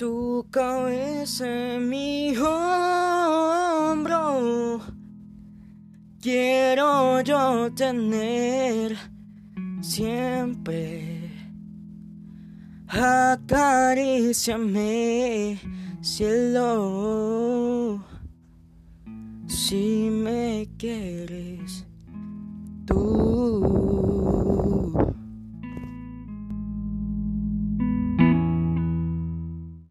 Tu cabeza en mi hombro. Quiero yo tener siempre. Acaríciame, cielo. Si me quieres, tú.